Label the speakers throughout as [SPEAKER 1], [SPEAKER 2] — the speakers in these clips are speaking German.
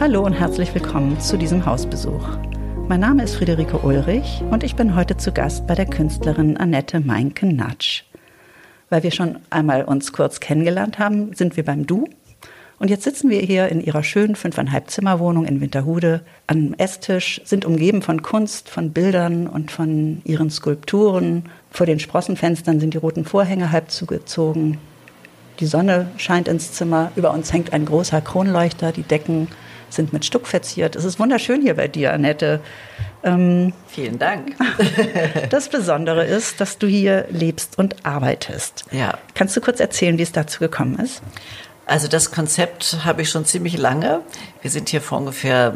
[SPEAKER 1] Hallo und herzlich willkommen zu diesem Hausbesuch. Mein Name ist Friederike Ulrich und ich bin heute zu Gast bei der Künstlerin Annette Meinken-Natsch. Weil wir schon einmal uns kurz kennengelernt haben, sind wir beim Du. Und jetzt sitzen wir hier in ihrer schönen fünfeinhalb Zimmerwohnung in Winterhude am Esstisch, sind umgeben von Kunst, von Bildern und von ihren Skulpturen. Vor den Sprossenfenstern sind die roten Vorhänge halb zugezogen. Die Sonne scheint ins Zimmer. Über uns hängt ein großer Kronleuchter. Die Decken sind mit Stuck verziert. Es ist wunderschön hier bei dir, Annette.
[SPEAKER 2] Ähm, Vielen Dank.
[SPEAKER 1] das Besondere ist, dass du hier lebst und arbeitest.
[SPEAKER 2] Ja.
[SPEAKER 1] Kannst du kurz erzählen, wie es dazu gekommen ist?
[SPEAKER 2] Also das Konzept habe ich schon ziemlich lange. Wir sind hier vor ungefähr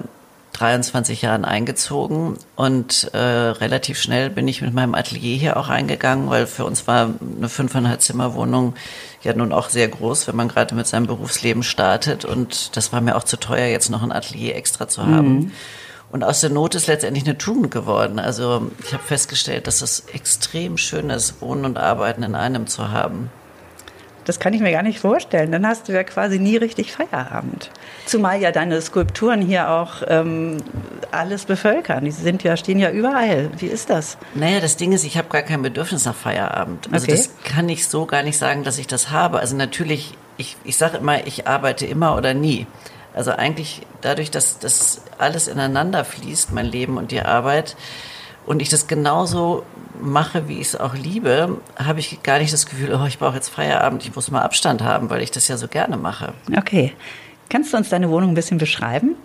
[SPEAKER 2] 23 Jahren eingezogen und äh, relativ schnell bin ich mit meinem Atelier hier auch eingegangen, weil für uns war eine fünfeinhalb Zimmer Wohnung ja nun auch sehr groß, wenn man gerade mit seinem Berufsleben startet und das war mir auch zu teuer, jetzt noch ein Atelier extra zu haben. Mhm. Und aus der Not ist letztendlich eine Tugend geworden. Also ich habe festgestellt, dass es extrem schön ist, Wohnen und Arbeiten in einem zu haben.
[SPEAKER 1] Das kann ich mir gar nicht vorstellen. Dann hast du ja quasi nie richtig Feierabend. Zumal ja deine Skulpturen hier auch ähm, alles bevölkern. Die sind ja, stehen ja überall. Wie ist das?
[SPEAKER 2] Naja, das Ding ist, ich habe gar kein Bedürfnis nach Feierabend. Also okay. das kann ich so gar nicht sagen, dass ich das habe. Also natürlich, ich, ich sage immer, ich arbeite immer oder nie. Also eigentlich dadurch, dass das alles ineinander fließt, mein Leben und die Arbeit, und ich das genauso mache, wie ich es auch liebe, habe ich gar nicht das Gefühl, oh, ich brauche jetzt Feierabend, ich muss mal Abstand haben, weil ich das ja so gerne mache.
[SPEAKER 1] Okay. Kannst du uns deine Wohnung ein bisschen beschreiben?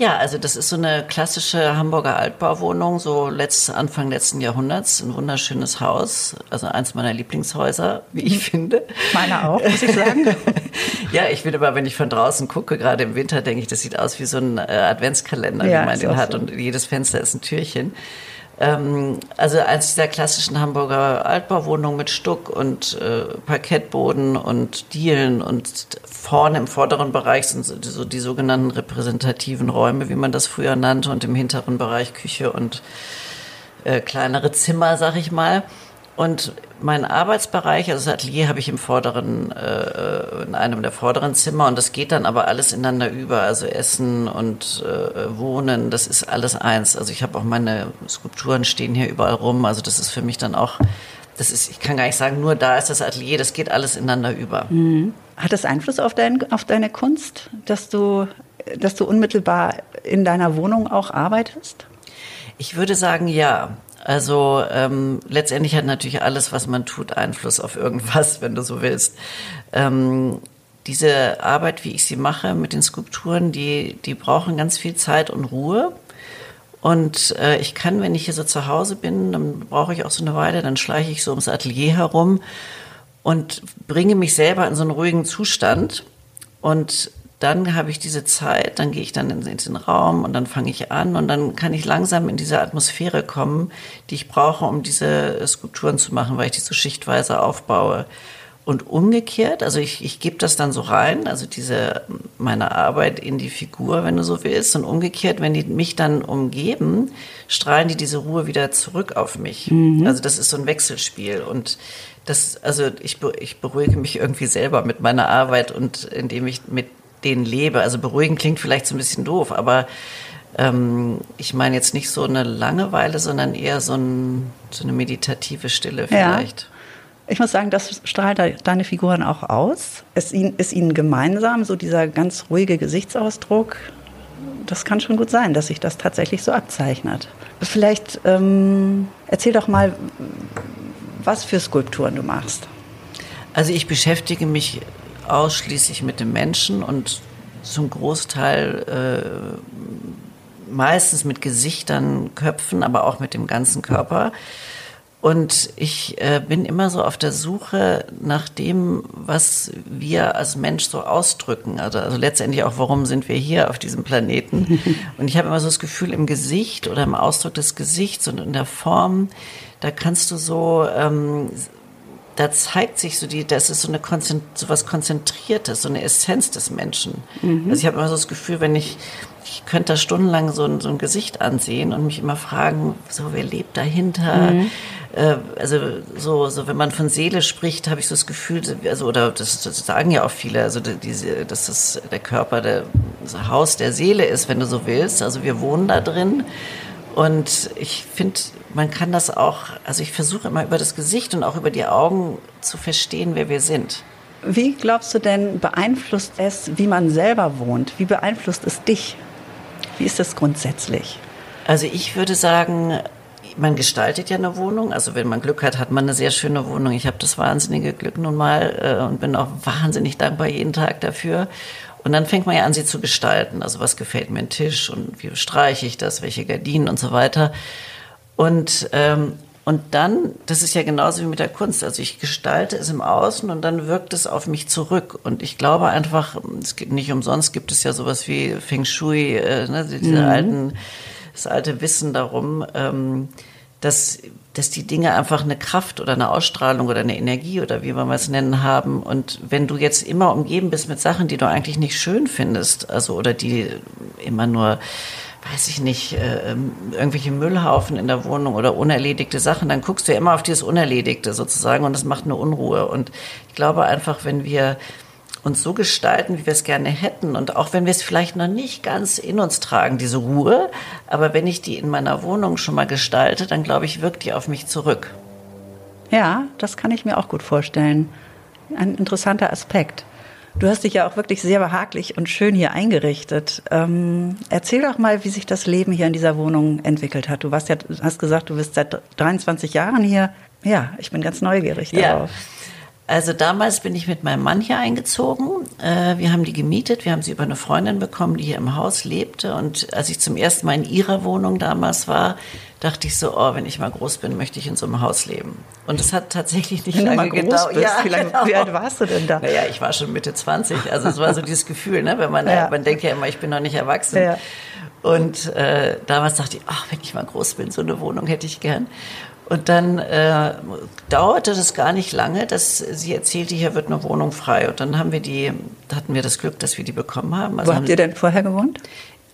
[SPEAKER 2] Ja, also das ist so eine klassische Hamburger Altbauwohnung, so letzt, Anfang letzten Jahrhunderts. Ein wunderschönes Haus, also eins meiner Lieblingshäuser, wie ich finde.
[SPEAKER 1] Meiner auch, muss ich sagen.
[SPEAKER 2] ja, ich finde aber, wenn ich von draußen gucke, gerade im Winter, denke ich, das sieht aus wie so ein äh, Adventskalender, ja, wie man den hat. So. Und jedes Fenster ist ein Türchen. Ähm, also eins dieser klassischen Hamburger Altbauwohnungen mit Stuck und äh, Parkettboden und Dielen und vorne im vorderen Bereich sind so die, so die sogenannten repräsentativen Räume, wie man das früher nannte, und im hinteren Bereich Küche und äh, kleinere Zimmer, sag ich mal. Und mein Arbeitsbereich, also das Atelier habe ich im vorderen, äh, in einem der vorderen Zimmer und das geht dann aber alles ineinander über. Also Essen und äh, Wohnen, das ist alles eins. Also ich habe auch meine Skulpturen stehen hier überall rum. Also das ist für mich dann auch, das ist, ich kann gar nicht sagen, nur da ist das Atelier, das geht alles ineinander über.
[SPEAKER 1] Mhm. Hat das Einfluss auf, dein, auf deine Kunst, dass du, dass du unmittelbar in deiner Wohnung auch arbeitest?
[SPEAKER 2] Ich würde sagen, ja. Also ähm, letztendlich hat natürlich alles, was man tut, Einfluss auf irgendwas, wenn du so willst. Ähm, diese Arbeit, wie ich sie mache mit den Skulpturen, die, die brauchen ganz viel Zeit und Ruhe. Und äh, ich kann, wenn ich hier so zu Hause bin, dann brauche ich auch so eine Weile, dann schleiche ich so ums Atelier herum und bringe mich selber in so einen ruhigen Zustand. Und dann habe ich diese Zeit, dann gehe ich dann in, den Raum und dann fange ich an und dann kann ich langsam in diese Atmosphäre kommen, die ich brauche, um diese Skulpturen zu machen, weil ich die so schichtweise aufbaue. Und umgekehrt, also ich, ich gebe das dann so rein, also diese meine Arbeit in die Figur, wenn du so willst. Und umgekehrt, wenn die mich dann umgeben, strahlen die diese Ruhe wieder zurück auf mich. Mhm. Also das ist so ein Wechselspiel. Und das, also ich, ich beruhige mich irgendwie selber mit meiner Arbeit und indem ich mit denen lebe. Also beruhigen klingt vielleicht so ein bisschen doof, aber ähm, ich meine jetzt nicht so eine Langeweile, sondern eher so, ein, so eine meditative Stille vielleicht. Ja.
[SPEAKER 1] Ich muss sagen, das strahlt deine Figuren auch aus. Es ist ihnen gemeinsam, so dieser ganz ruhige Gesichtsausdruck. Das kann schon gut sein, dass sich das tatsächlich so abzeichnet. Vielleicht ähm, erzähl doch mal, was für Skulpturen du machst.
[SPEAKER 2] Also ich beschäftige mich ausschließlich mit dem Menschen und zum Großteil äh, meistens mit Gesichtern, Köpfen, aber auch mit dem ganzen Körper. Und ich äh, bin immer so auf der Suche nach dem, was wir als Mensch so ausdrücken. Also, also letztendlich auch, warum sind wir hier auf diesem Planeten? Und ich habe immer so das Gefühl, im Gesicht oder im Ausdruck des Gesichts und in der Form, da kannst du so, ähm, da zeigt sich so die, das ist so eine so was Konzentriertes, so eine Essenz des Menschen. Mhm. Also ich habe immer so das Gefühl, wenn ich ich könnte da stundenlang so ein, so ein Gesicht ansehen und mich immer fragen, so wer lebt dahinter? Mhm. Äh, also so, so wenn man von Seele spricht, habe ich so das Gefühl, also oder das, das sagen ja auch viele, also diese, dass das der Körper der, das Haus der Seele ist, wenn du so willst. Also wir wohnen da drin und ich finde, man kann das auch, also ich versuche immer über das Gesicht und auch über die Augen zu verstehen, wer wir sind.
[SPEAKER 1] Wie glaubst du denn, beeinflusst es, wie man selber wohnt? Wie beeinflusst es dich? Wie ist das grundsätzlich?
[SPEAKER 2] Also ich würde sagen, man gestaltet ja eine Wohnung. Also wenn man Glück hat, hat man eine sehr schöne Wohnung. Ich habe das wahnsinnige Glück nun mal äh, und bin auch wahnsinnig dankbar jeden Tag dafür. Und dann fängt man ja an, sie zu gestalten. Also was gefällt mir ein Tisch und wie streiche ich das, welche Gardinen und so weiter. Und ähm, und dann, das ist ja genauso wie mit der Kunst. Also ich gestalte es im Außen und dann wirkt es auf mich zurück. Und ich glaube einfach, es gibt nicht umsonst gibt es ja sowas wie Feng Shui, äh, ne, diese mhm. alten, das alte Wissen darum, ähm, dass, dass die Dinge einfach eine Kraft oder eine Ausstrahlung oder eine Energie oder wie man es nennen haben. Und wenn du jetzt immer umgeben bist mit Sachen, die du eigentlich nicht schön findest, also oder die immer nur weiß ich nicht, äh, ähm, irgendwelche Müllhaufen in der Wohnung oder unerledigte Sachen, dann guckst du ja immer auf dieses Unerledigte sozusagen und das macht eine Unruhe. Und ich glaube einfach, wenn wir uns so gestalten, wie wir es gerne hätten und auch wenn wir es vielleicht noch nicht ganz in uns tragen, diese Ruhe, aber wenn ich die in meiner Wohnung schon mal gestalte, dann glaube ich, wirkt die auf mich zurück.
[SPEAKER 1] Ja, das kann ich mir auch gut vorstellen. Ein interessanter Aspekt. Du hast dich ja auch wirklich sehr behaglich und schön hier eingerichtet. Ähm, erzähl doch mal, wie sich das Leben hier in dieser Wohnung entwickelt hat. Du warst ja, hast gesagt, du bist seit 23 Jahren hier. Ja, ich bin ganz neugierig darauf. Ja.
[SPEAKER 2] Also damals bin ich mit meinem Mann hier eingezogen. Äh, wir haben die gemietet. Wir haben sie über eine Freundin bekommen, die hier im Haus lebte. Und als ich zum ersten Mal in ihrer Wohnung damals war, dachte ich so, oh, wenn ich mal groß bin, möchte ich in so einem Haus leben. Und es hat tatsächlich nicht wenn lange gedauert.
[SPEAKER 1] Ja, wie, lange, genau. wie alt warst du denn da?
[SPEAKER 2] Naja, ich war schon Mitte 20. Also es war so dieses Gefühl, ne? wenn man, ja. man denkt ja immer, ich bin noch nicht erwachsen. Ja. Und äh, damals dachte ich, ach, wenn ich mal groß bin, so eine Wohnung hätte ich gern. Und dann äh, dauerte das gar nicht lange, dass sie erzählte, hier wird eine Wohnung frei. Und dann haben wir die, hatten wir das Glück, dass wir die bekommen haben.
[SPEAKER 1] Also Wo habt ihr denn vorher gewohnt?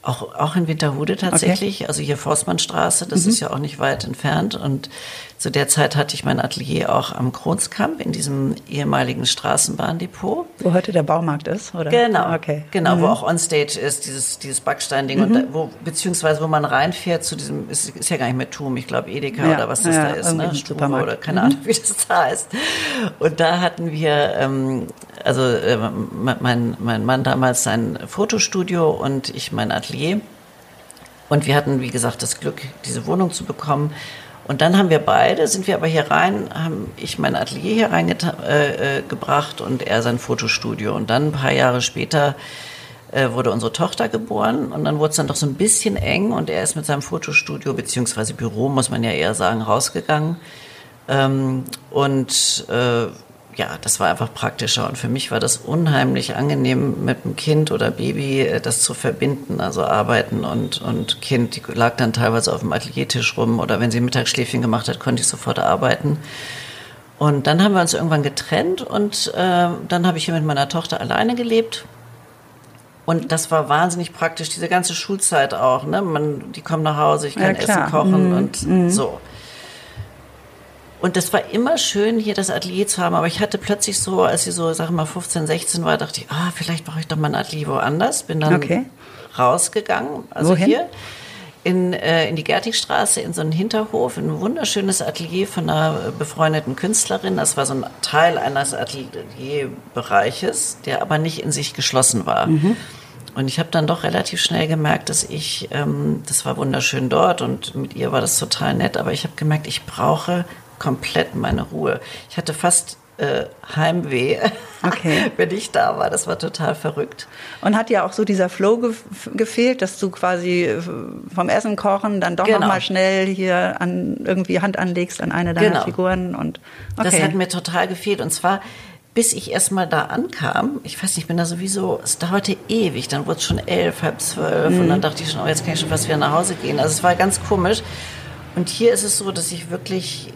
[SPEAKER 2] Auch, auch in Winterhude tatsächlich, okay. also hier Forstmannstraße, das mhm. ist ja auch nicht weit entfernt. Und zu der Zeit hatte ich mein Atelier auch am Kronskamp in diesem ehemaligen Straßenbahndepot.
[SPEAKER 1] Wo heute der Baumarkt ist, oder?
[SPEAKER 2] Genau, okay. genau, mhm. wo auch Onstage ist, dieses, dieses Backstein-Ding. Mhm. Und da, wo, beziehungsweise wo man reinfährt zu diesem, ist, ist ja gar nicht mehr Tum, ich glaube Edeka ja. oder was das ja, da ist, ne? Supermarkt. oder keine mhm. Ahnung, wie das da ist. Und da hatten wir, ähm, also äh, mein, mein Mann damals sein Fotostudio und ich mein Atelier. Und wir hatten, wie gesagt, das Glück, diese Wohnung zu bekommen. Und dann haben wir beide, sind wir aber hier rein, haben ich mein Atelier hier reingebracht äh, äh und er sein Fotostudio. Und dann ein paar Jahre später äh, wurde unsere Tochter geboren und dann wurde es dann doch so ein bisschen eng und er ist mit seinem Fotostudio beziehungsweise Büro, muss man ja eher sagen, rausgegangen. Ähm, und äh, ja, das war einfach praktischer. Und für mich war das unheimlich angenehm, mit einem Kind oder Baby äh, das zu verbinden. Also Arbeiten und, und Kind, die lag dann teilweise auf dem Ateliertisch rum oder wenn sie Mittagsschläfchen gemacht hat, konnte ich sofort arbeiten. Und dann haben wir uns irgendwann getrennt und äh, dann habe ich hier mit meiner Tochter alleine gelebt. Und das war wahnsinnig praktisch, diese ganze Schulzeit auch. Ne? Man, die kommen nach Hause, ich kann ja, Essen kochen mhm. und mhm. so. Und das war immer schön, hier das Atelier zu haben. Aber ich hatte plötzlich so, als sie so, sag mal, 15, 16 war, dachte ich, ah, vielleicht brauche ich doch mal ein Atelier woanders. Bin dann okay. rausgegangen, also
[SPEAKER 1] Wohin?
[SPEAKER 2] hier in, äh, in die Gertigstraße, in so einen Hinterhof, in ein wunderschönes Atelier von einer befreundeten Künstlerin. Das war so ein Teil eines Atelierbereiches, der aber nicht in sich geschlossen war. Mhm. Und ich habe dann doch relativ schnell gemerkt, dass ich, ähm, das war wunderschön dort und mit ihr war das total nett, aber ich habe gemerkt, ich brauche komplett meine Ruhe. Ich hatte fast äh, Heimweh,
[SPEAKER 1] okay.
[SPEAKER 2] wenn ich da war. Das war total verrückt.
[SPEAKER 1] Und hat ja auch so dieser Flow ge gefehlt, dass du quasi äh, vom Essen kochen dann doch genau. noch mal schnell hier an irgendwie Hand anlegst an eine deiner genau. Figuren und
[SPEAKER 2] okay. das hat mir total gefehlt und zwar bis ich erst mal da ankam, ich weiß nicht, ich bin da sowieso, es dauerte ewig, dann wurde es schon elf, halb zwölf mhm. und dann dachte ich schon, oh, jetzt kann ich schon fast wieder nach Hause gehen. Also es war ganz komisch. Und hier ist es so, dass ich wirklich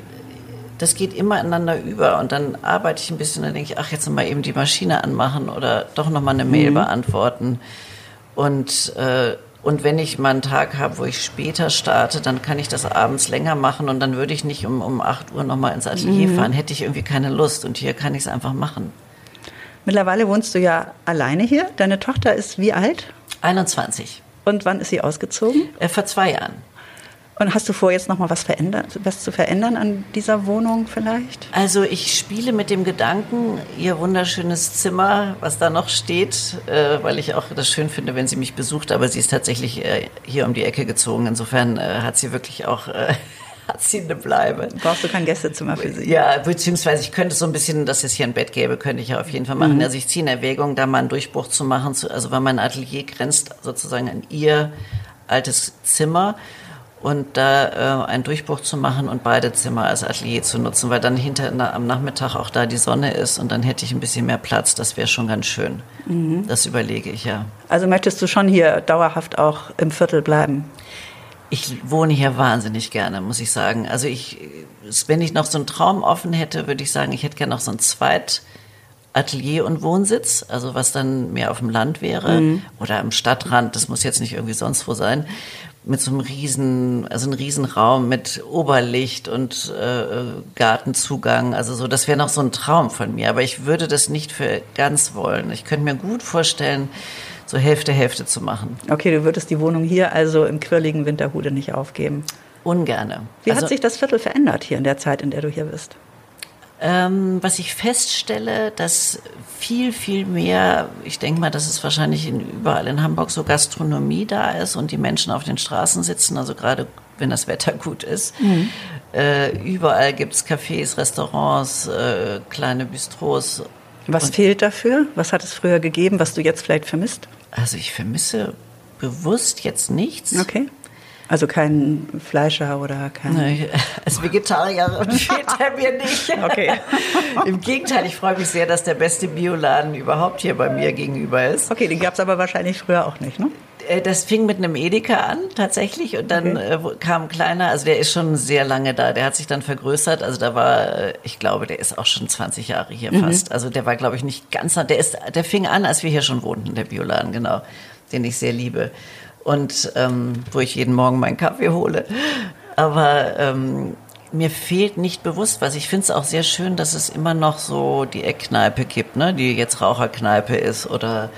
[SPEAKER 2] das geht immer ineinander über. Und dann arbeite ich ein bisschen, dann denke ich, ach, jetzt mal eben die Maschine anmachen oder doch noch mal eine Mail mhm. beantworten. Und, äh, und wenn ich mal einen Tag habe, wo ich später starte, dann kann ich das abends länger machen und dann würde ich nicht um, um 8 Uhr noch mal ins Atelier mhm. fahren. Hätte ich irgendwie keine Lust. Und hier kann ich es einfach machen.
[SPEAKER 1] Mittlerweile wohnst du ja alleine hier. Deine Tochter ist wie alt?
[SPEAKER 2] 21.
[SPEAKER 1] Und wann ist sie ausgezogen?
[SPEAKER 2] Äh, vor zwei Jahren.
[SPEAKER 1] Und hast du vor, jetzt noch mal was, was zu verändern an dieser Wohnung vielleicht?
[SPEAKER 2] Also ich spiele mit dem Gedanken, ihr wunderschönes Zimmer, was da noch steht, äh, weil ich auch das schön finde, wenn sie mich besucht, aber sie ist tatsächlich äh, hier um die Ecke gezogen. Insofern äh, hat sie wirklich auch äh, hat sie eine Bleibe.
[SPEAKER 1] Brauchst du kein Gästezimmer für sie?
[SPEAKER 2] Ja, beziehungsweise ich könnte so ein bisschen, dass es hier ein Bett gäbe, könnte ich ja auf jeden Fall machen. Mhm. Also ich ziehe in Erwägung, da mal einen Durchbruch zu machen, also weil mein Atelier grenzt sozusagen an ihr altes Zimmer und da äh, einen Durchbruch zu machen und beide Zimmer als Atelier zu nutzen, weil dann hinter na, am Nachmittag auch da die Sonne ist und dann hätte ich ein bisschen mehr Platz. Das wäre schon ganz schön. Mhm. Das überlege ich ja.
[SPEAKER 1] Also möchtest du schon hier dauerhaft auch im Viertel bleiben?
[SPEAKER 2] Ich wohne hier wahnsinnig gerne, muss ich sagen. Also ich, wenn ich noch so einen Traum offen hätte, würde ich sagen, ich hätte gerne noch so ein Zweit. Atelier und Wohnsitz, also was dann mehr auf dem Land wäre mhm. oder am Stadtrand, das muss jetzt nicht irgendwie sonst wo sein mit so einem riesen, also ein Riesenraum mit Oberlicht und äh, Gartenzugang. Also so, das wäre noch so ein Traum von mir. Aber ich würde das nicht für ganz wollen. Ich könnte mir gut vorstellen, so Hälfte, Hälfte zu machen.
[SPEAKER 1] Okay, du würdest die Wohnung hier also im quirligen Winterhude nicht aufgeben.
[SPEAKER 2] Ungerne.
[SPEAKER 1] Wie also, hat sich das Viertel verändert hier in der Zeit, in der du hier bist?
[SPEAKER 2] Ähm, was ich feststelle, dass viel, viel mehr, ich denke mal, dass es wahrscheinlich in, überall in Hamburg so Gastronomie da ist und die Menschen auf den Straßen sitzen, also gerade wenn das Wetter gut ist. Mhm. Äh, überall gibt es Cafés, Restaurants, äh, kleine Bistros.
[SPEAKER 1] Was und fehlt dafür? Was hat es früher gegeben, was du jetzt vielleicht vermisst?
[SPEAKER 2] Also ich vermisse bewusst jetzt nichts.
[SPEAKER 1] Okay. Also kein Fleischer oder kein.
[SPEAKER 2] Nee, als Vegetarier fehlt er mir nicht.
[SPEAKER 1] Okay.
[SPEAKER 2] Im Gegenteil, ich freue mich sehr, dass der beste Bioladen überhaupt hier bei mir gegenüber ist.
[SPEAKER 1] Okay, den gab es aber wahrscheinlich früher auch nicht, ne?
[SPEAKER 2] Äh, das fing mit einem Edeka an, tatsächlich. Und dann okay. Äh, kam ein kleiner, also der ist schon sehr lange da. Der hat sich dann vergrößert. Also da war, äh, ich glaube, der ist auch schon 20 Jahre hier mhm. fast. Also der war, glaube ich, nicht ganz, der ist, der fing an, als wir hier schon wohnten, der Bioladen, genau. Den ich sehr liebe und ähm, wo ich jeden Morgen meinen Kaffee hole. Aber ähm, mir fehlt nicht bewusst was. Ich finde es auch sehr schön, dass es immer noch so die Eckkneipe gibt, ne? die jetzt Raucherkneipe ist oder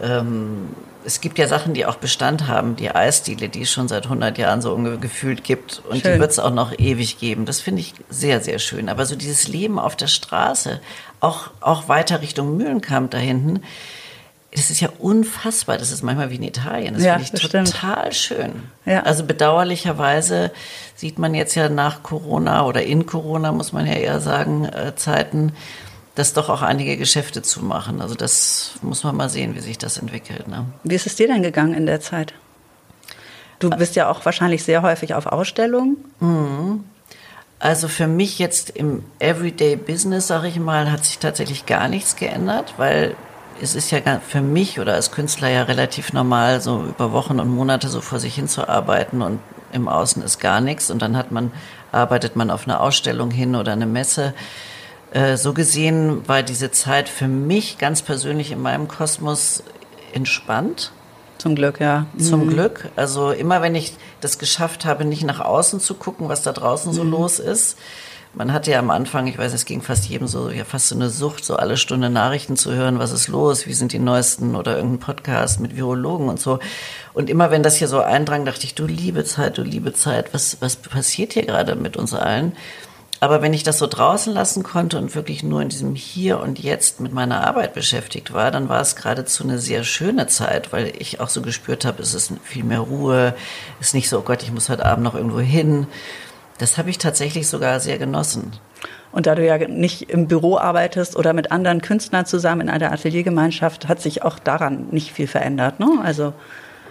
[SPEAKER 2] ähm, es gibt ja Sachen, die auch Bestand haben, die Eisdiele, die es schon seit 100 Jahren so gefühlt gibt und schön. die wird es auch noch ewig geben. Das finde ich sehr, sehr schön. Aber so dieses Leben auf der Straße, auch, auch weiter Richtung Mühlenkamp da hinten, das ist ja unfassbar. Das ist manchmal wie in Italien. Das ja, finde ich total stimmt. schön. Ja. Also bedauerlicherweise sieht man jetzt ja nach Corona oder in Corona, muss man ja eher sagen, äh, Zeiten, dass doch auch einige Geschäfte zumachen. Also das muss man mal sehen, wie sich das entwickelt. Ne?
[SPEAKER 1] Wie ist es dir denn gegangen in der Zeit? Du bist ja auch wahrscheinlich sehr häufig auf Ausstellungen.
[SPEAKER 2] Mhm. Also für mich jetzt im Everyday Business, sage ich mal, hat sich tatsächlich gar nichts geändert, weil es ist ja für mich oder als Künstler ja relativ normal, so über Wochen und Monate so vor sich hinzuarbeiten und im Außen ist gar nichts und dann hat man, arbeitet man auf eine Ausstellung hin oder eine Messe. Äh, so gesehen war diese Zeit für mich ganz persönlich in meinem Kosmos entspannt.
[SPEAKER 1] Zum Glück, ja.
[SPEAKER 2] Zum mhm. Glück. Also immer wenn ich das geschafft habe, nicht nach außen zu gucken, was da draußen so mhm. los ist, man hatte ja am Anfang, ich weiß, es ging fast jedem so, ja fast so eine Sucht, so alle Stunde Nachrichten zu hören, was ist los, wie sind die neuesten oder irgendein Podcast mit Virologen und so. Und immer wenn das hier so eindrang, dachte ich, du liebe Zeit, du liebe Zeit, was, was passiert hier gerade mit uns allen? Aber wenn ich das so draußen lassen konnte und wirklich nur in diesem Hier und Jetzt mit meiner Arbeit beschäftigt war, dann war es geradezu eine sehr schöne Zeit, weil ich auch so gespürt habe, es ist viel mehr Ruhe, es ist nicht so, oh Gott, ich muss heute Abend noch irgendwo hin. Das habe ich tatsächlich sogar sehr genossen.
[SPEAKER 1] Und da du ja nicht im Büro arbeitest oder mit anderen Künstlern zusammen in einer Ateliergemeinschaft, hat sich auch daran nicht viel verändert. Ne? Also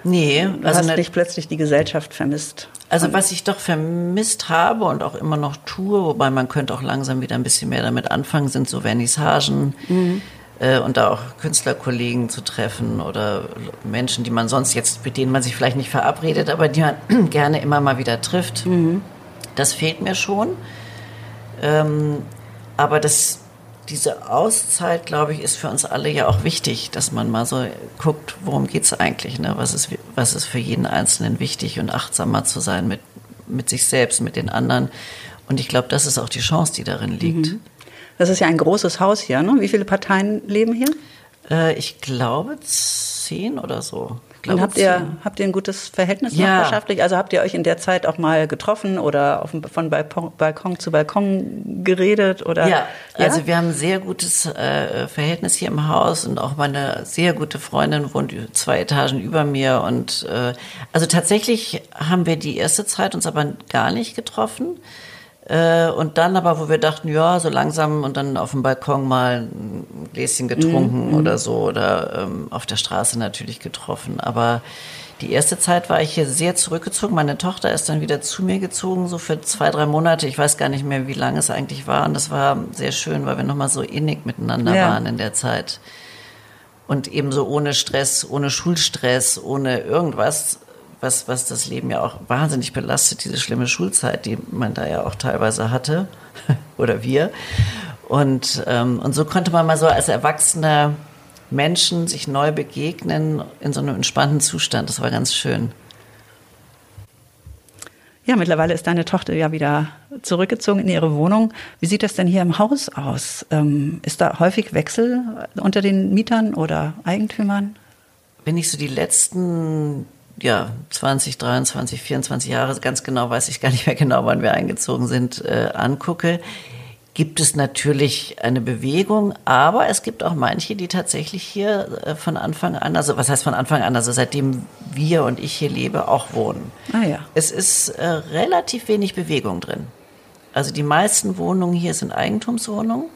[SPEAKER 2] Nee,
[SPEAKER 1] du
[SPEAKER 2] also
[SPEAKER 1] hast
[SPEAKER 2] ne-
[SPEAKER 1] nicht plötzlich die Gesellschaft vermisst.
[SPEAKER 2] Also was ich doch vermisst habe und auch immer noch tue, wobei man könnte auch langsam wieder ein bisschen mehr damit anfangen, sind so Vernissagen äh, und da auch Künstlerkollegen zu treffen oder Menschen, die man sonst jetzt, mit denen man sich vielleicht nicht verabredet, aber die man gerne immer mal wieder trifft. Das fehlt mir schon. Ähm, aber das, diese Auszeit, glaube ich, ist für uns alle ja auch wichtig, dass man mal so guckt, worum geht's eigentlich, ne? was, ist, was ist für jeden Einzelnen wichtig und achtsamer zu sein mit, mit sich selbst, mit den anderen. Und ich glaube, das ist auch die Chance, die darin liegt.
[SPEAKER 1] Das ist ja ein großes Haus hier. Ne? Wie viele Parteien leben hier?
[SPEAKER 2] Äh, ich glaube zehn oder so. Ich
[SPEAKER 1] Und
[SPEAKER 2] glaube,
[SPEAKER 1] habt ihr, habt ihr ein gutes Verhältnis
[SPEAKER 2] Ja.
[SPEAKER 1] nachbarschaftlich? Also habt ihr euch in der Zeit auch mal getroffen oder auf von Balkon, Balkon zu Balkon geredet? Oder?
[SPEAKER 2] Ja, also wir haben ein sehr gutes äh, Verhältnis hier im Haus und auch meine sehr gute Freundin wohnt zwei Etagen über mir und äh, also tatsächlich haben wir die erste Zeit uns aber gar nicht getroffen und dann aber, wo wir dachten, ja, so langsam und dann auf dem Balkon mal ein Gläschen getrunken oder so oder ähm, auf der Straße natürlich getroffen, aber die erste Zeit war ich hier sehr zurückgezogen. Meine Tochter ist dann wieder zu mir gezogen, so für zwei, drei Monate. Ich weiß gar nicht mehr, wie lange es eigentlich war. Und das war sehr schön, weil wir nochmal so innig miteinander
[SPEAKER 1] Ja.
[SPEAKER 2] waren in der Zeit. Und eben so ohne Stress, ohne Schulstress, ohne irgendwas, was, was das Leben ja auch wahnsinnig belastet, diese schlimme Schulzeit, die man da ja auch teilweise hatte. Oder wir. Und, ähm, und so konnte man mal so als erwachsener Menschen sich neu begegnen in so einem entspannten Zustand. Das war ganz schön.
[SPEAKER 1] Ja, mittlerweile ist deine Tochter ja wieder zurückgezogen in ihre Wohnung. Wie sieht das denn hier im Haus aus? Ähm, ist da häufig Wechsel unter den Mietern oder Eigentümern?
[SPEAKER 2] Wenn ich so die letzten ja, 20, 23, 24 Jahre, ganz genau weiß ich gar nicht mehr genau, wann wir eingezogen sind, äh, angucke, gibt es natürlich eine Bewegung, aber es gibt auch manche, die tatsächlich hier äh, von Anfang an, also was heißt von Anfang an, also seitdem wir und ich hier lebe, auch wohnen.
[SPEAKER 1] Ah ja.
[SPEAKER 2] Es ist äh, relativ wenig Bewegung drin. Also die meisten Wohnungen hier sind Eigentumswohnungen.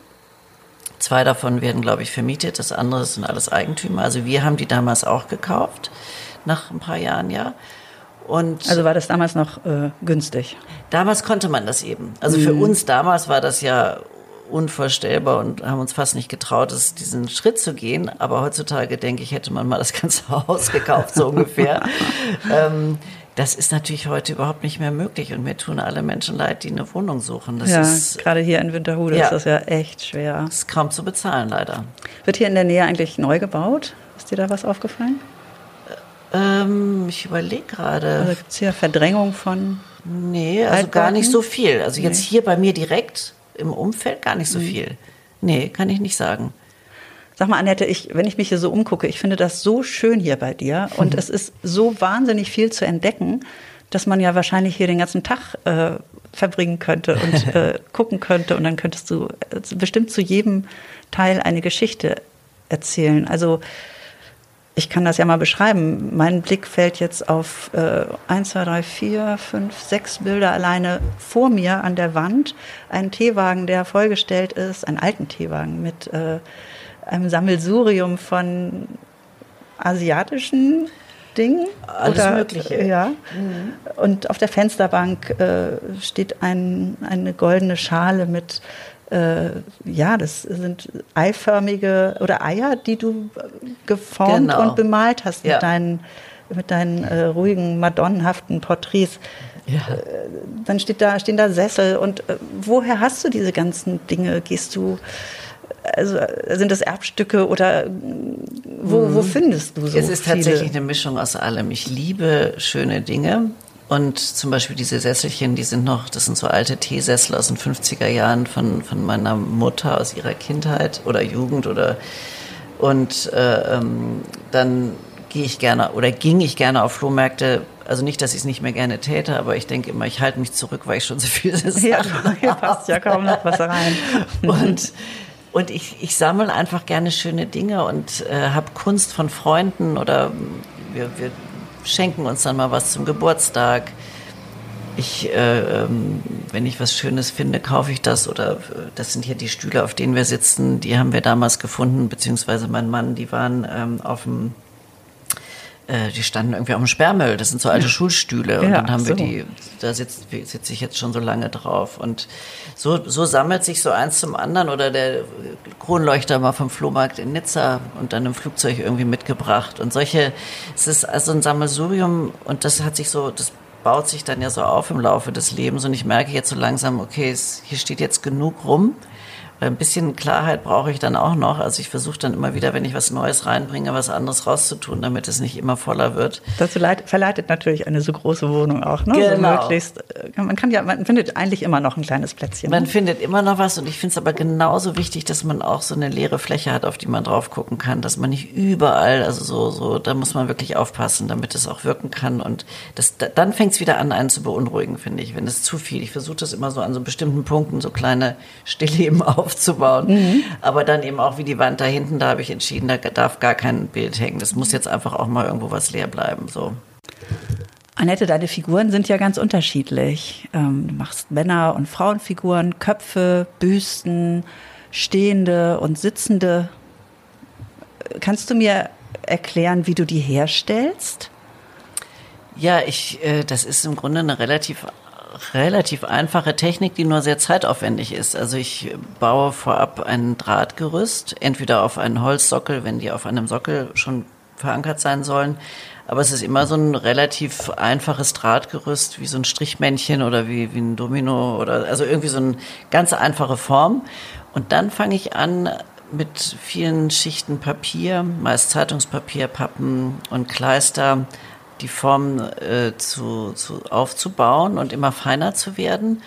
[SPEAKER 2] Zwei davon werden, glaube ich, vermietet, das andere sind alles Eigentümer. Also wir haben die damals auch gekauft, nach ein paar Jahren, ja. Und
[SPEAKER 1] Also war das damals noch äh, günstig?
[SPEAKER 2] damals konnte man das eben. Also für uns damals war das ja unvorstellbar und haben uns fast nicht getraut, es, diesen Schritt zu gehen. Aber heutzutage, denke ich, hätte man mal das ganze Haus gekauft, so ungefähr. ähm, das ist natürlich heute überhaupt nicht mehr möglich und mir tun alle Menschen leid, die eine Wohnung suchen. Das
[SPEAKER 1] ja,
[SPEAKER 2] ist,
[SPEAKER 1] gerade hier in Winterhude
[SPEAKER 2] Ja.
[SPEAKER 1] ist das ja echt schwer.
[SPEAKER 2] ist kaum zu bezahlen, leider.
[SPEAKER 1] Wird hier in der Nähe eigentlich neu gebaut? Ist dir da was aufgefallen?
[SPEAKER 2] Ähm, ich überlege gerade.
[SPEAKER 1] Also gibt es hier Verdrängung von.
[SPEAKER 2] Nee, also
[SPEAKER 1] Altbauten?
[SPEAKER 2] gar nicht so viel. Also jetzt
[SPEAKER 1] Nee.
[SPEAKER 2] hier bei mir direkt im Umfeld gar nicht so viel. Nee, kann ich nicht sagen.
[SPEAKER 1] Sag mal, Annette, ich, wenn ich mich hier so umgucke, ich finde das so schön hier bei dir und es ist so wahnsinnig viel zu entdecken, dass man ja wahrscheinlich hier den ganzen Tag äh, verbringen könnte und äh, gucken könnte und dann könntest du äh, bestimmt zu jedem Teil eine Geschichte erzählen. Also ich kann das ja mal beschreiben. Mein Blick fällt jetzt auf äh, 1, 2, 3, 4, 5, 6 Bilder alleine vor mir an der Wand. Einen Teewagen, der vollgestellt ist, einen alten Teewagen mit äh, einem Sammelsurium von asiatischen Dingen.
[SPEAKER 2] Alles Mögliche.
[SPEAKER 1] Ja. Und auf der Fensterbank äh, steht ein, eine goldene Schale mit äh, ja, das sind eiförmige oder Eier, die du äh, geformt
[SPEAKER 2] Genau.
[SPEAKER 1] und bemalt hast
[SPEAKER 2] Ja.
[SPEAKER 1] mit deinen, mit deinen äh, ruhigen, madonnenhaften Porträts.
[SPEAKER 2] Ja.
[SPEAKER 1] Dann steht da, stehen da Sessel und äh, woher hast du diese ganzen Dinge? Gehst du, also äh, sind das Erbstücke oder äh, wo, wo findest du so
[SPEAKER 2] Mhm. es ist
[SPEAKER 1] viele?
[SPEAKER 2] tatsächlich eine Mischung aus allem. Ich liebe schöne Dinge. Und zum Beispiel diese Sesselchen, die sind noch, das sind so alte Teesessel aus den 50er Jahren von, von meiner Mutter aus ihrer Kindheit oder Jugend oder und äh, ähm, dann gehe ich gerne oder ging ich gerne auf Flohmärkte. Also nicht, dass ich es nicht mehr gerne täte, aber ich denke immer, ich halte mich zurück, weil ich schon so viele
[SPEAKER 1] Ja,
[SPEAKER 2] Sachen
[SPEAKER 1] hier passt ja kaum noch was rein.
[SPEAKER 2] und und ich, ich sammle einfach gerne schöne Dinge und äh, habe Kunst von Freunden oder wir, wir schenken uns dann mal was zum Geburtstag. ich, äh, ähm, wenn ich was Schönes finde, kaufe ich das oder äh, das sind hier die Stühle, auf denen wir sitzen, die haben wir damals gefunden, beziehungsweise mein Mann, die waren ähm, auf dem äh, die standen irgendwie auf dem Sperrmüll. Das sind so alte. Schulstühle. Und ja, dann haben so. wir die, da sitze sitz ich jetzt schon so lange drauf. Und so, so sammelt sich so eins zum anderen. Oder der Kronleuchter mal vom Flohmarkt in Nizza und dann im Flugzeug irgendwie mitgebracht. Und solche, es ist also ein Sammelsurium und das hat sich so, das baut sich dann ja so auf im Laufe des Lebens. Und ich merke jetzt so langsam, okay, es, hier steht jetzt genug rum. Ein bisschen Klarheit brauche ich dann auch noch. Also ich versuche dann immer wieder, wenn ich was Neues reinbringe, was anderes rauszutun, damit es nicht immer voller wird.
[SPEAKER 1] Das verleitet natürlich eine so große Wohnung auch, ne? Genau. So möglichst, äh, man kann ja, man findet eigentlich immer noch ein kleines Plätzchen.
[SPEAKER 2] Man ne? findet immer noch was und ich finde es aber genauso wichtig, dass man auch so eine leere Fläche hat, auf die man drauf gucken kann, dass man nicht überall, also so, so, da muss man wirklich aufpassen, damit es auch wirken kann und das, dann fängt es wieder an, einen zu beunruhigen, finde ich, wenn es zu viel. Ich versuche das immer so an so bestimmten Punkten, so kleine Stillleben auf aufzubauen. Mhm. Aber dann eben auch wie die Wand da hinten, da habe ich entschieden, da darf gar kein Bild hängen. Das muss jetzt einfach auch mal irgendwo was leer bleiben. So.
[SPEAKER 1] Annette, deine Figuren sind ja ganz unterschiedlich. Ähm, du machst Männer- und Frauenfiguren, Köpfe, Büsten, stehende und sitzende. Kannst du mir erklären, wie du die herstellst?
[SPEAKER 2] Ja, ich, äh, das ist im Grunde eine relativ relativ einfache Technik, die nur sehr zeitaufwendig ist. Also ich baue vorab ein Drahtgerüst, entweder auf einen Holzsockel, wenn die auf einem Sockel schon verankert sein sollen. Aber es ist immer so ein relativ einfaches Drahtgerüst, wie so ein Strichmännchen oder wie, wie ein Domino oder also irgendwie so eine ganz einfache Form. Und dann fange ich an, mit vielen Schichten Papier, meist Zeitungspapier, Pappen und Kleister, die Form äh, zu, zu, aufzubauen und immer feiner zu werden,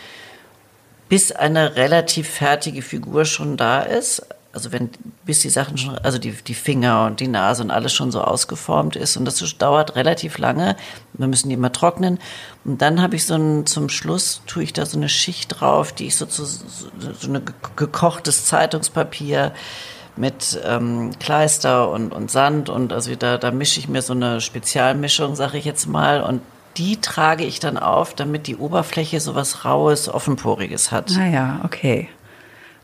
[SPEAKER 2] bis eine relativ fertige Figur schon da ist. Also wenn, bis die Sachen schon, also die, die Finger und die Nase und alles schon so ausgeformt ist. Und das dauert relativ lange. Wir müssen die immer trocknen. Und dann habe ich so ein, zum Schluss tue ich da so eine Schicht drauf, die ich so zu, so, so eine gekochtes Zeitungspapier, mit ähm, Kleister und, und Sand und also da, da mische ich mir so eine Spezialmischung, sage ich jetzt mal, und die trage ich dann auf, damit die Oberfläche so was Raues, Offenporiges hat.
[SPEAKER 1] Naja, ah okay.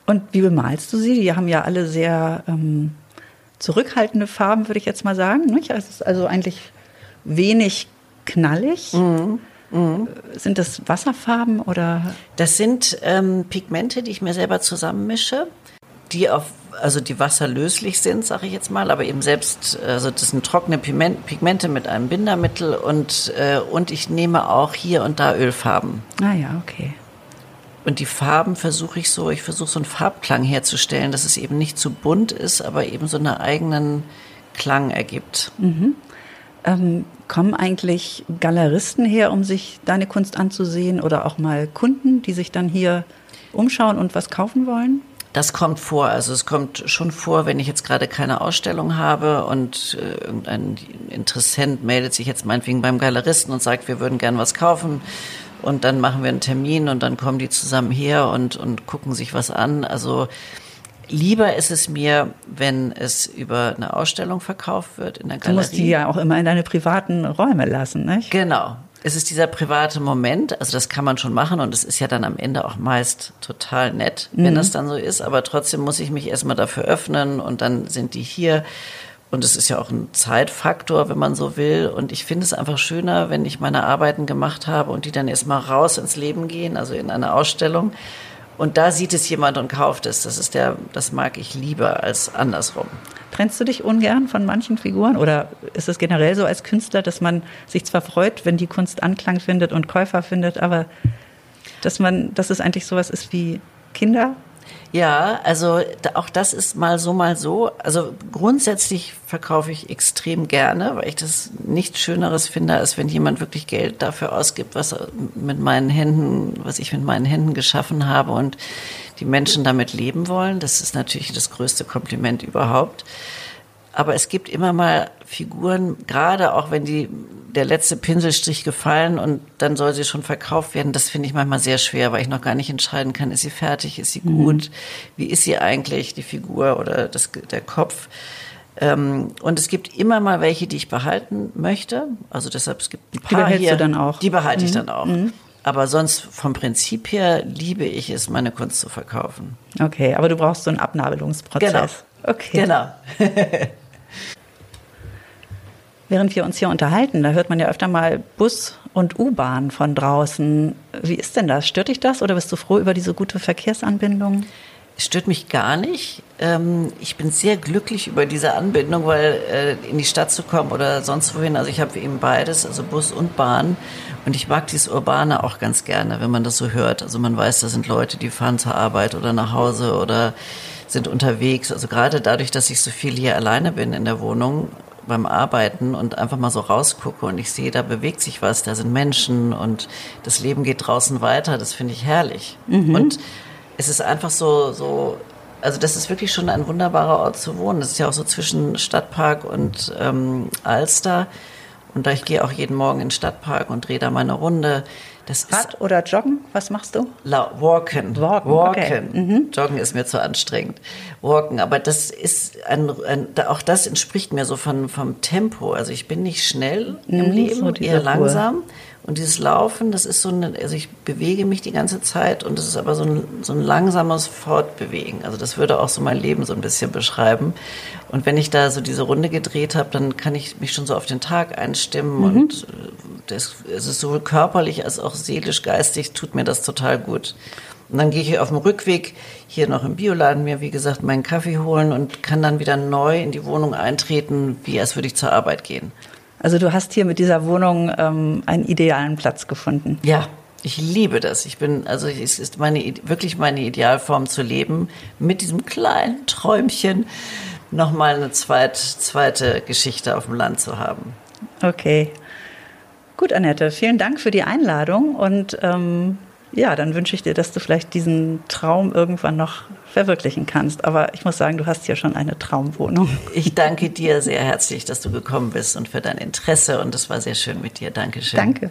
[SPEAKER 1] Und wie bemalst du sie? Die haben ja alle sehr ähm, zurückhaltende Farben, würde ich jetzt mal sagen. Nicht? Es ist also eigentlich wenig knallig. Mhm. Mhm. Sind das Wasserfarben oder?
[SPEAKER 2] Das sind ähm, Pigmente, die ich mir selber zusammenmische, die auf also die wasserlöslich sind, sage ich jetzt mal, aber eben selbst, also das sind trockene Pigmente mit einem Bindermittel und, äh, und ich nehme auch hier und da Ölfarben.
[SPEAKER 1] Ah ja, okay.
[SPEAKER 2] Und die Farben versuche ich so, ich versuche so einen Farbklang herzustellen, dass es eben nicht zu bunt ist, aber eben so einen eigenen Klang ergibt.
[SPEAKER 1] Mhm. Ähm, kommen eigentlich Galeristen her, um sich deine Kunst anzusehen oder auch mal Kunden, die sich dann hier umschauen und was kaufen wollen?
[SPEAKER 2] Das kommt vor. Also es kommt schon vor, wenn ich jetzt gerade keine Ausstellung habe und äh, irgendein Interessent meldet sich jetzt meinetwegen beim Galeristen und sagt, wir würden gern was kaufen. Und dann machen wir einen Termin und dann kommen die zusammen her und, und gucken sich was an. Also lieber ist es mir, wenn es über eine Ausstellung verkauft wird in der Galerie.
[SPEAKER 1] Du musst die ja auch immer in deine privaten Räume lassen, nicht?
[SPEAKER 2] Genau es ist dieser private Moment, also das kann man schon machen und es ist ja dann am Ende auch meist total nett, wenn mhm. das dann so ist, aber trotzdem muss ich mich erstmal dafür öffnen und dann sind die hier. Und es ist ja auch ein Zeitfaktor, wenn man so will. Und ich finde es einfach schöner, wenn ich meine Arbeiten gemacht habe und die dann erstmal raus ins Leben gehen, also in eine Ausstellung und da sieht es jemand und kauft es. Das ist der, das mag ich lieber als andersrum.
[SPEAKER 1] Trennst du dich ungern von manchen Figuren oder ist es generell so als Künstler, dass man sich zwar freut, wenn die Kunst Anklang findet und Käufer findet, aber dass man, dass es eigentlich sowas ist wie Kinder
[SPEAKER 2] ja, also auch das ist mal so, mal so. Also grundsätzlich verkaufe ich extrem gerne, weil ich das nichts Schöneres finde, als wenn jemand wirklich Geld dafür ausgibt, was mit meinen Händen, was ich mit meinen Händen geschaffen habe und die Menschen damit leben wollen. Das ist natürlich das größte Kompliment überhaupt. Aber es gibt immer mal Figuren, gerade auch wenn die der letzte Pinselstrich gefallen und dann soll sie schon verkauft werden. Das finde ich manchmal sehr schwer, weil ich noch gar nicht entscheiden kann, ist sie fertig, ist sie mhm. gut, wie ist sie eigentlich, die Figur oder das, der Kopf. Ähm, und es gibt immer mal welche, die ich behalten möchte. Also deshalb, es gibt ein paar
[SPEAKER 1] die behältst
[SPEAKER 2] hier.
[SPEAKER 1] du dann auch?
[SPEAKER 2] Die behalte mhm. ich dann auch. Mhm. Aber sonst vom Prinzip her liebe ich es, meine Kunst zu verkaufen.
[SPEAKER 1] Okay, aber du brauchst so einen Abnabelungsprozess.
[SPEAKER 2] Genau.
[SPEAKER 1] Okay.
[SPEAKER 2] Genau.
[SPEAKER 1] Während wir uns hier unterhalten, da hört man ja öfter mal Bus und U-Bahn von draußen. Wie ist denn das? Stört dich das oder bist du froh über diese gute Verkehrsanbindung?
[SPEAKER 2] Es stört mich gar nicht. Ähm, ich bin sehr glücklich über diese Anbindung, weil äh, in die Stadt zu kommen oder sonst wohin, also ich habe eben beides, also Bus und Bahn. Und ich mag dieses Urbane auch ganz gerne, wenn man das so hört. Also man weiß, da sind Leute, die fahren zur Arbeit oder nach Hause oder sind unterwegs. Also gerade dadurch, dass ich so viel hier alleine bin in der Wohnung, beim Arbeiten und einfach mal so rausgucke und ich sehe, da bewegt sich was, da sind Menschen und das Leben geht draußen weiter, das finde ich herrlich. Mhm. Und es ist einfach so, so, also das ist wirklich schon ein wunderbarer Ort zu wohnen. Das ist ja auch so zwischen Stadtpark und ähm, Alster. Und ich gehe auch jeden Morgen in den Stadtpark und drehe da meine Runde.
[SPEAKER 1] Das Rad oder Joggen? Was machst du?
[SPEAKER 2] La walken.
[SPEAKER 1] Walken.
[SPEAKER 2] walken. Okay. Mhm. Joggen ist mir zu anstrengend. Walken. Aber das ist ein, ein, auch das entspricht mir so von, vom Tempo. Also ich bin nicht schnell im mhm, Leben, so eher langsam. Ruhe. Und dieses Laufen, das ist so eine, also ich bewege mich die ganze Zeit und das ist aber so ein, so ein langsames Fortbewegen. Also das würde auch so mein Leben so ein bisschen beschreiben. Und wenn ich da so diese Runde gedreht habe, dann kann ich mich schon so auf den Tag einstimmen mhm. und äh, das, es ist sowohl körperlich als auch seelisch, geistig tut mir das total gut. Und dann gehe ich auf dem Rückweg hier noch im Bioladen mir, wie gesagt, meinen Kaffee holen und kann dann wieder neu in die Wohnung eintreten, wie als würde ich zur Arbeit gehen.
[SPEAKER 1] Also du hast hier mit dieser Wohnung ähm, einen idealen Platz gefunden.
[SPEAKER 2] Ja, ich liebe das. Ich bin, also es ist meine, wirklich meine Idealform zu leben, mit diesem kleinen Träumchen nochmal eine zweit, zweite Geschichte auf dem Land zu haben.
[SPEAKER 1] Okay. Gut, Annette, vielen Dank für die Einladung und ähm, ja, dann wünsche ich dir, dass du vielleicht diesen Traum irgendwann noch verwirklichen kannst. Aber ich muss sagen, du hast hier schon eine Traumwohnung.
[SPEAKER 2] Ich danke dir sehr herzlich, dass du gekommen bist und für dein Interesse. Und es war sehr schön mit dir. Dankeschön.
[SPEAKER 1] Danke.